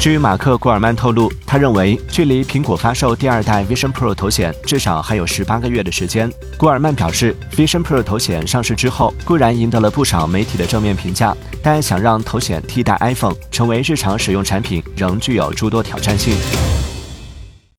据马克古尔曼透露他认为距离苹果发售第二代 vision pro 头显至少还有十八个月的时间。古尔曼表示 vision pro 头显上市之后固然赢得了不少媒体的正面评价但想让头显替代 iphone 成为日常使用产品仍具有诸多挑战性。